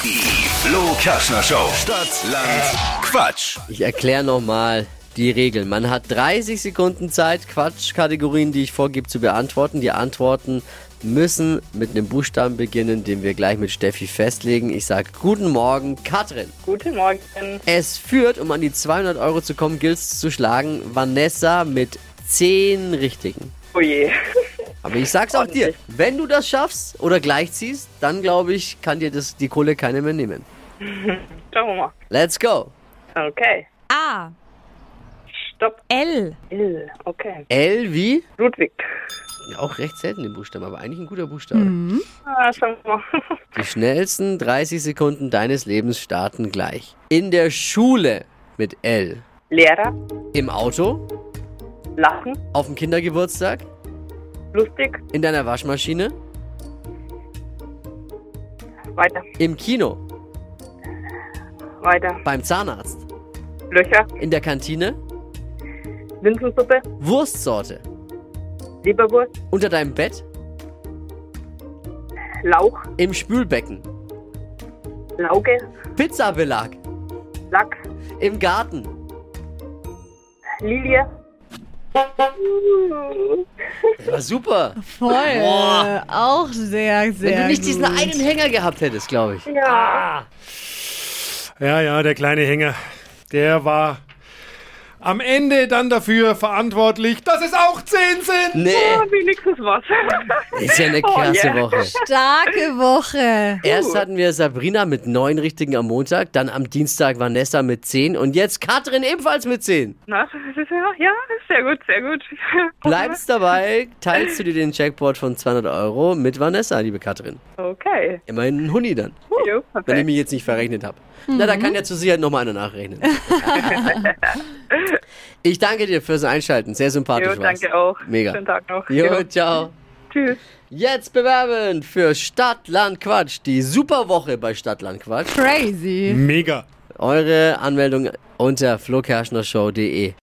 Die Flo Kerschner Show. Stadt, Land, Quatsch. Ich erkläre nochmal die Regeln. Man hat 30 Sekunden Zeit, Quatschkategorien, die ich vorgebe, zu beantworten. Die Antworten müssen mit einem Buchstaben beginnen, den wir gleich mit Steffi festlegen. Ich sage Guten Morgen, Katrin. Guten Morgen. Es führt, um an die 200 Euro zu kommen, gilt es zu schlagen, Vanessa mit 10 Richtigen. Oh je. Aber ich sag's auch dir, wenn du das schaffst oder gleichziehst, dann glaube ich, kann dir das die Kohle keine mehr nehmen. Schauen wir mal. Let's go. Okay. A. Stopp. L. L. Okay. L wie? Ludwig. Ja, auch recht selten den Buchstaben, aber eigentlich ein guter Buchstabe. Ah, schauen wir mal. Die schnellsten 30 Sekunden deines Lebens starten gleich. In der Schule mit L. Lehrer. Im Auto, Lachen. auf dem Kindergeburtstag, Lustig. in deiner Waschmaschine, Weiter. im Kino, Weiter. beim Zahnarzt, Löcher. in der Kantine, Linsensuppe. Wurstsorte, Leberwurst. unter deinem Bett, Lauch. im Spülbecken, Lauge. Pizzabelag, Lachs. im Garten. Lilie. War super. Voll. Auch sehr, sehr Wenn du nicht diesen gut. einen Hänger gehabt hättest, glaube ich. Ja. Ja, ja, der kleine Hänger, der war am Ende dann dafür verantwortlich, dass es auch 10 sind. Nee, Ah, wenigstens was. ist ja eine Oh, krasse yeah. Woche. Starke Woche. Erst hatten wir Sabrina mit neun Richtigen am Montag, dann am Dienstag Vanessa mit zehn und jetzt Katrin ebenfalls mit zehn. Na, das ist ja, ja, sehr gut, sehr gut. Bleibst dabei, teilst du dir den Jackpot von 200 Euro mit Vanessa, liebe Katrin. Okay. Immerhin ein Huni dann, Jo, wenn ich mich jetzt nicht verrechnet habe. Na, da kann ja zur Sicherheit nochmal einer nachrechnen. ich danke dir fürs Einschalten, sehr sympathisch Jo, war's. danke auch. Mega. Schönen Tag noch. Jo, ciao. Tschüss. Jetzt bewerben für Stadt, Land, Quatsch. Die Superwoche bei Stadt, Land, Quatsch. Crazy. Mega. Eure Anmeldung unter flokerschnershow.de.